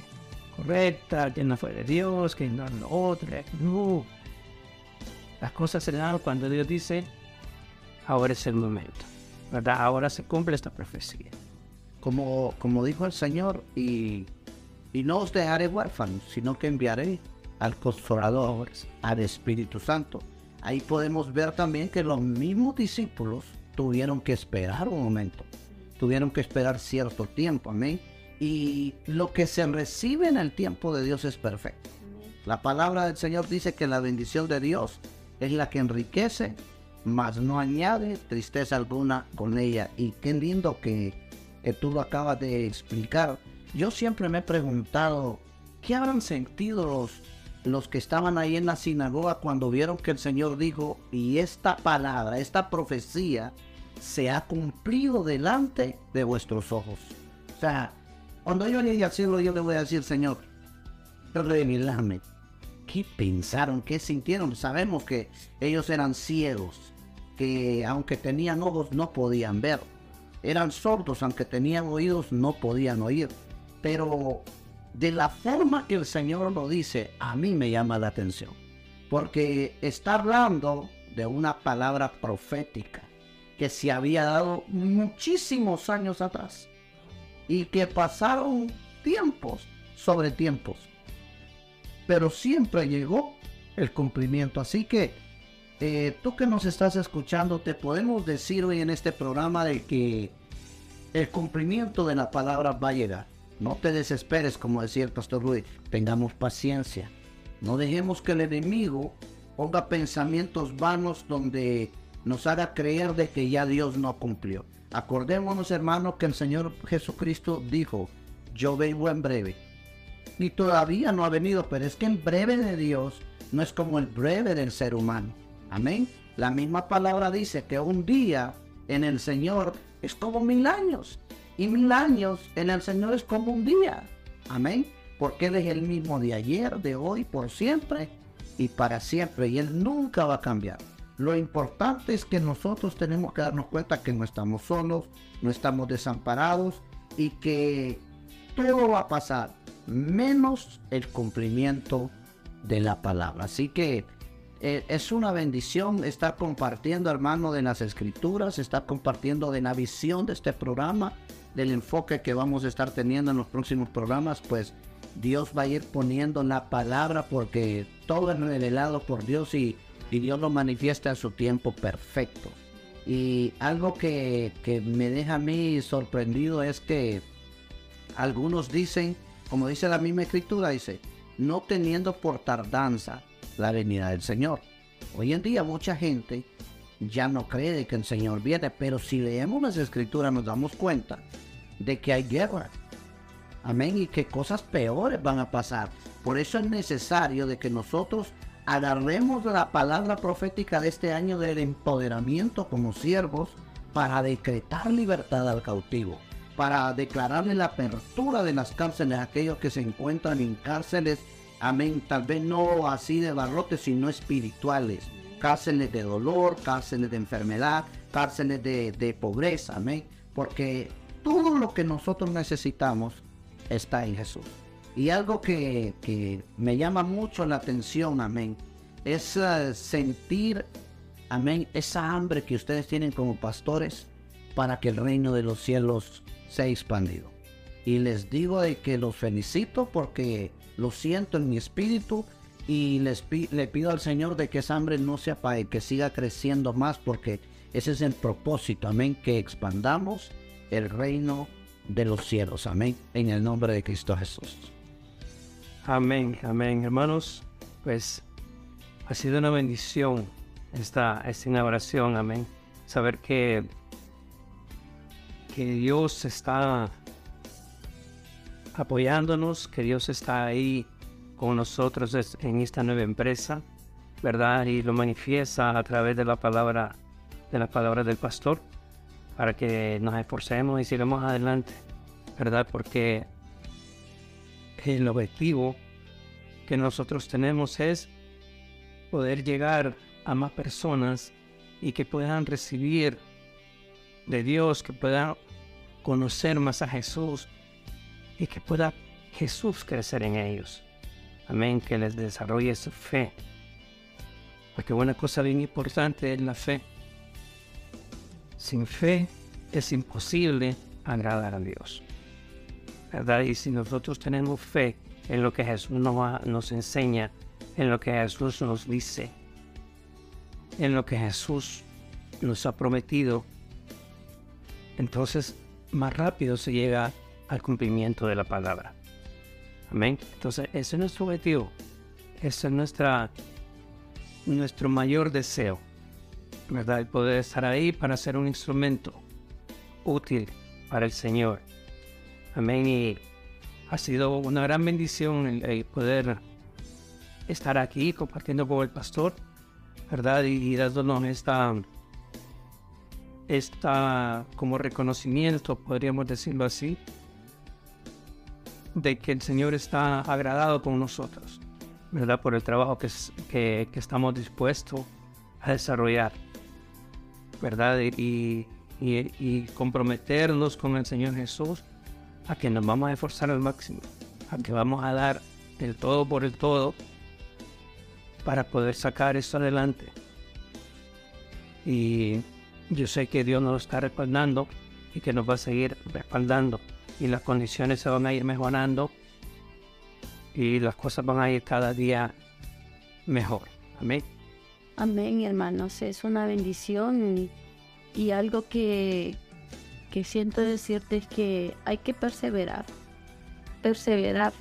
correcta, que no fue de Dios, que no lo otro. No. Las cosas se dan cuando Dios dice, ahora es el momento, ¿verdad? Ahora se cumple esta profecía. Como, como dijo el Señor, y, y no os dejaré huérfanos, sino que enviaré al Consolador, al Espíritu Santo. Ahí podemos ver también que los mismos discípulos tuvieron que esperar un momento, tuvieron que esperar cierto tiempo, amén. Y lo que se recibe en el tiempo de Dios es perfecto. La palabra del Señor dice que la bendición de Dios es la que enriquece, mas no añade tristeza alguna con ella. Y qué lindo que, que tú lo acabas de explicar. Yo siempre me he preguntado, ¿qué habrán sentido los los que estaban ahí en la sinagoga cuando vieron que el Señor dijo, y esta palabra, esta profecía, se ha cumplido delante de vuestros ojos. O sea, cuando yo llegue al cielo, yo le voy a decir, Señor, revelame. ¿Qué pensaron? ¿Qué sintieron? Sabemos que ellos eran ciegos, que aunque tenían ojos no podían ver. Eran sordos, aunque tenían oídos no podían oír. Pero de la forma que el Señor lo dice, a mí me llama la atención. Porque está hablando de una palabra profética que se había dado muchísimos años atrás y que pasaron tiempos sobre tiempos. Pero siempre llegó el cumplimiento. Así que eh, tú que nos estás escuchando, te podemos decir hoy en este programa de que el cumplimiento de la palabra va a llegar. No te desesperes, como decía el pastor Luis. Tengamos paciencia. No dejemos que el enemigo ponga pensamientos vanos donde nos haga creer de que ya Dios no cumplió. Acordémonos, hermanos, que el Señor Jesucristo dijo, yo vengo en breve. Y todavía no ha venido, pero es que el breve de Dios no es como el breve del ser humano. Amén. La misma palabra dice que un día en el Señor es como mil años y mil años en el Señor es como un día. Amén. Porque Él es el mismo de ayer, de hoy, por siempre y para siempre. Y Él nunca va a cambiar. Lo importante es que nosotros tenemos que darnos cuenta que no estamos solos, no estamos desamparados y que todo va a pasar, menos el cumplimiento de la palabra. Así que eh, es una bendición estar compartiendo, hermano, de las escrituras, estar compartiendo de la visión de este programa del enfoque que vamos a estar teniendo en los próximos programas, pues Dios va a ir poniendo la palabra porque todo es revelado por Dios y, Dios lo manifiesta a su tiempo perfecto. Y algo que, que me deja a mí sorprendido es que algunos dicen, como dice la misma escritura, dice, no teniendo por tardanza, la venida del Señor. Hoy en día mucha gente ya no cree que el Señor viene, pero si leemos las escrituras nos damos cuenta de que hay guerra. Amén, y que cosas peores van a pasar. Por eso es necesario de que nosotros agarremos la palabra profética de este año del empoderamiento como siervos para decretar libertad al cautivo, para declararle la apertura de las cárceles a aquellos que se encuentran en cárceles, amén, tal vez no así de barrotes, sino espirituales, cárceles de dolor, cárceles de enfermedad, cárceles de, pobreza, amén, porque todo lo que nosotros necesitamos está en Jesús. Y algo que, que me llama mucho la atención, amén, es eh, sentir Amén. Esa hambre que ustedes tienen como pastores para que el reino de los cielos sea expandido. Y les digo de que los felicito porque lo siento en mi espíritu y les le pido al Señor de que esa hambre no se apague, que siga creciendo más porque ese es el propósito, amén, que expandamos el reino de los cielos, amén, en el nombre de Cristo Jesús. Amén, amén, hermanos, pues ha sido una bendición esta, esta inauguración, amén. Saber que, que Dios está apoyándonos, que Dios está ahí con nosotros en esta nueva empresa, ¿verdad? Y lo manifiesta a través de la palabra, de la palabra del pastor, para que nos esforcemos y sigamos adelante, ¿verdad? Porque el objetivo que nosotros tenemos es poder llegar a más personas y que puedan recibir de Dios, que puedan conocer más a Jesús y que pueda Jesús crecer en ellos. Amén, que les desarrolle su fe. Porque una cosa bien importante es la fe. Sin fe es imposible agradar a Dios. Y si nosotros tenemos fe en lo que Jesús nos, nos enseña, en lo que Jesús nos dice, en lo que Jesús nos ha prometido, entonces más rápido se llega al cumplimiento de la palabra. Amén. Entonces, ese es nuestro objetivo. Ese es nuestra, nuestro mayor deseo. ¿Verdad? El poder estar ahí para ser un instrumento útil para el Señor. Amén. Y ha sido una gran bendición el poder estar aquí compartiendo con el pastor ¿verdad? Y, dándonos esta, esta como reconocimiento, podríamos decirlo así, de que el Señor está agradado con nosotros, ¿verdad? Por el trabajo que, que, estamos dispuestos a desarrollar, ¿verdad? Y, y, y, comprometernos con el Señor Jesús a que nos vamos a esforzar al máximo, a que vamos a dar el todo por el todo para poder sacar esto adelante. Y yo sé que Dios nos está respaldando y que nos va a seguir respaldando. Y las condiciones se van a ir mejorando y las cosas van a ir cada día mejor. Amén. Amén, hermanos. Es una bendición y, algo que, que siento decirte es que hay que perseverar. Perseverar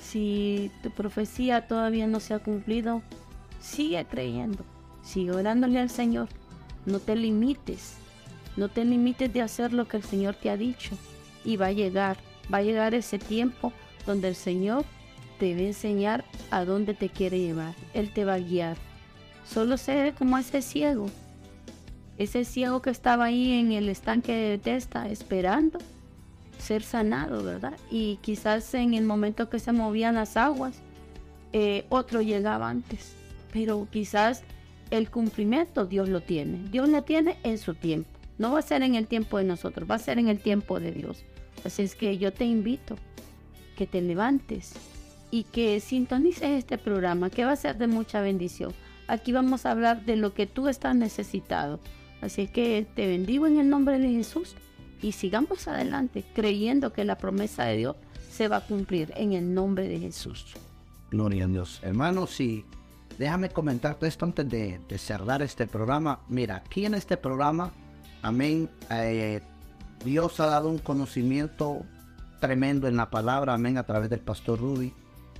si tu profecía todavía no se ha cumplido, sigue creyendo, sigue orándole al Señor. No te limites, no te limites de hacer lo que el Señor te ha dicho. Y va a llegar, va a llegar ese tiempo donde el Señor te va a enseñar a dónde te quiere llevar. Él te va a guiar. Solo sé como ese ciego, ese ciego que estaba ahí en el estanque de Testa esperando ser sanado, ¿verdad? Y quizás en el momento que se movían las aguas, eh, otro llegaba antes, pero quizás el cumplimiento Dios lo tiene, Dios lo tiene en su tiempo, no va a ser en el tiempo de nosotros, va a ser en el tiempo de Dios. Así es que yo te invito que te levantes y que sintonices este programa, que va a ser de mucha bendición. Aquí vamos a hablar de lo que tú estás necesitado. Así que te bendigo en el nombre de Jesús y sigamos adelante creyendo que la promesa de Dios se va a cumplir en el nombre de Jesús. Gloria a Dios. Hermanos, y déjame comentarte esto antes de, cerrar este programa. Mira, aquí en este programa, amén, eh, Dios ha dado un conocimiento tremendo en la palabra, amén, a través del pastor Rudy.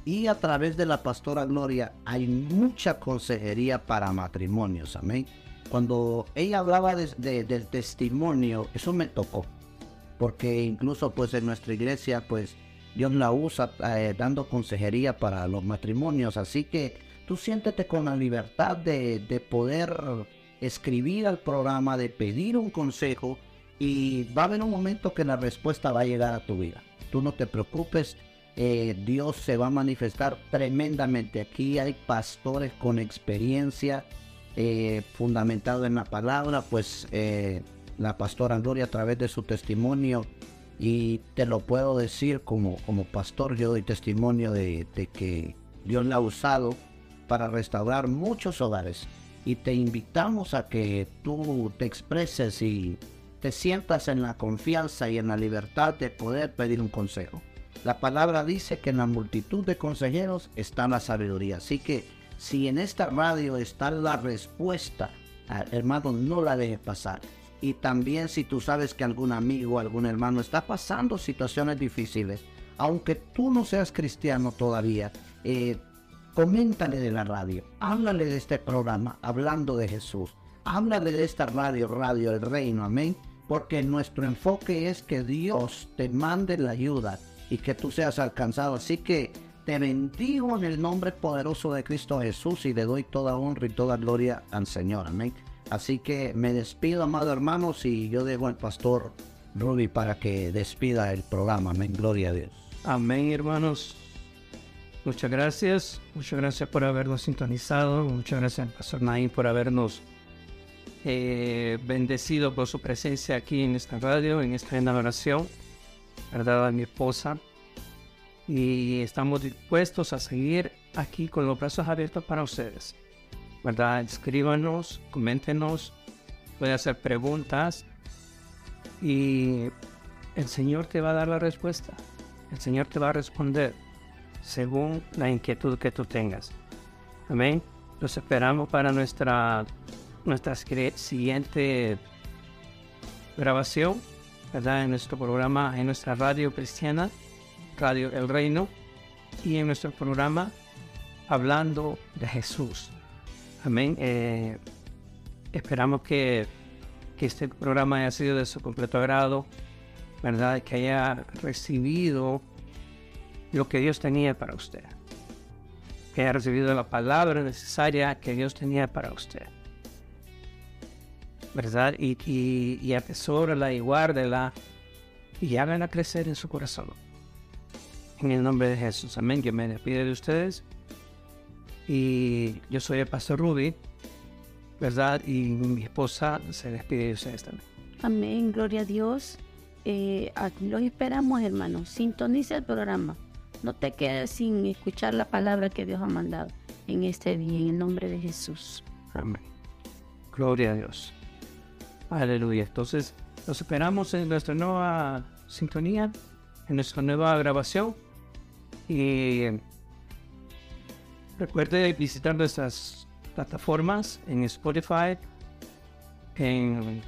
Y a través de la pastora Gloria hay mucha consejería para matrimonios, amén. Cuando ella hablaba de, del testimonio, eso me tocó, porque incluso pues en nuestra iglesia pues Dios la usa eh, dando consejería para los matrimonios, así que tú siéntete con la libertad de, de poder escribir al programa, de pedir un consejo y va a haber un momento que la respuesta va a llegar a tu vida. Tú no te preocupes, eh, Dios se va a manifestar tremendamente. Aquí hay pastores con experiencia eh, fundamentado en la palabra, pues eh, la pastora Gloria a través de su testimonio y te lo puedo decir como, como pastor, yo doy testimonio de, que Dios la ha usado para restaurar muchos hogares y te invitamos a que tú te expreses y te sientas en la confianza y en la libertad de poder pedir un consejo. La palabra dice que en la multitud de consejeros está la sabiduría. Así que si en esta radio está la respuesta, ah, hermano, no la dejes pasar. Y también si tú sabes que algún amigo, algún hermano está pasando situaciones difíciles, aunque tú no seas cristiano todavía, eh, coméntale de la radio, háblale de este programa, hablando de Jesús. Háblale de esta radio, Radio El Reino, amén. Porque nuestro enfoque es que Dios te mande la ayuda y que tú seas alcanzado. Así que te bendigo en el nombre poderoso de Cristo Jesús y le doy toda honra y toda gloria al Señor. Amén. Así que me despido, amado hermanos, y yo dejo al pastor Ruby para que despida el programa. Amén. Gloria a Dios. Amén, hermanos. Muchas gracias. Muchas gracias por habernos sintonizado. Muchas gracias al pastor Naim por habernos eh, bendecido por su presencia aquí en esta radio, en esta oración. ¿verdad? A mi esposa. Y estamos dispuestos a seguir aquí con los brazos abiertos para ustedes. ¿Verdad? Escríbanos, coméntenos, puede hacer preguntas y el Señor te va a dar la respuesta. El Señor te va a responder según la inquietud que tú tengas. Amén. Los esperamos para nuestra, nuestra siguiente grabación ¿verdad? En nuestro programa, en nuestra radio cristiana, Radio El Reino, y en nuestro programa Hablando de Jesús. Amén. Eh, esperamos que, que, este programa haya sido de su completo agrado, ¿verdad? Que haya recibido lo que Dios tenía para usted. Que haya recibido la palabra necesaria que Dios tenía para usted. ¿verdad? Y, y, y atesórala y guárdela y háganla crecer en su corazón. En el nombre de Jesús, amén. Yo me despido de ustedes. Y yo soy el pastor Ruby, ¿verdad? Y mi esposa se despide de ustedes también. Amén, gloria a Dios. Eh, aquí los esperamos, hermanos. Sintoniza el programa. No te quedes sin escuchar la palabra que Dios ha mandado en este día, en el nombre de Jesús. Amén. Gloria a Dios. Aleluya. Entonces, los esperamos en nuestra nueva sintonía, en nuestra nueva grabación. Y recuerde visitar nuestras plataformas en Spotify, en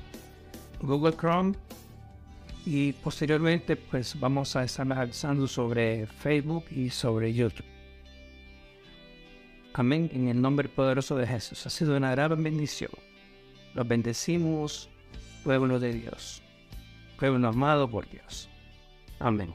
Google Chrome y posteriormente pues vamos a estar avanzando sobre Facebook y sobre YouTube. Amén. En el nombre poderoso de Jesús. Ha sido una gran bendición. Los bendecimos pueblo de Dios, pueblo amado por Dios. Amén.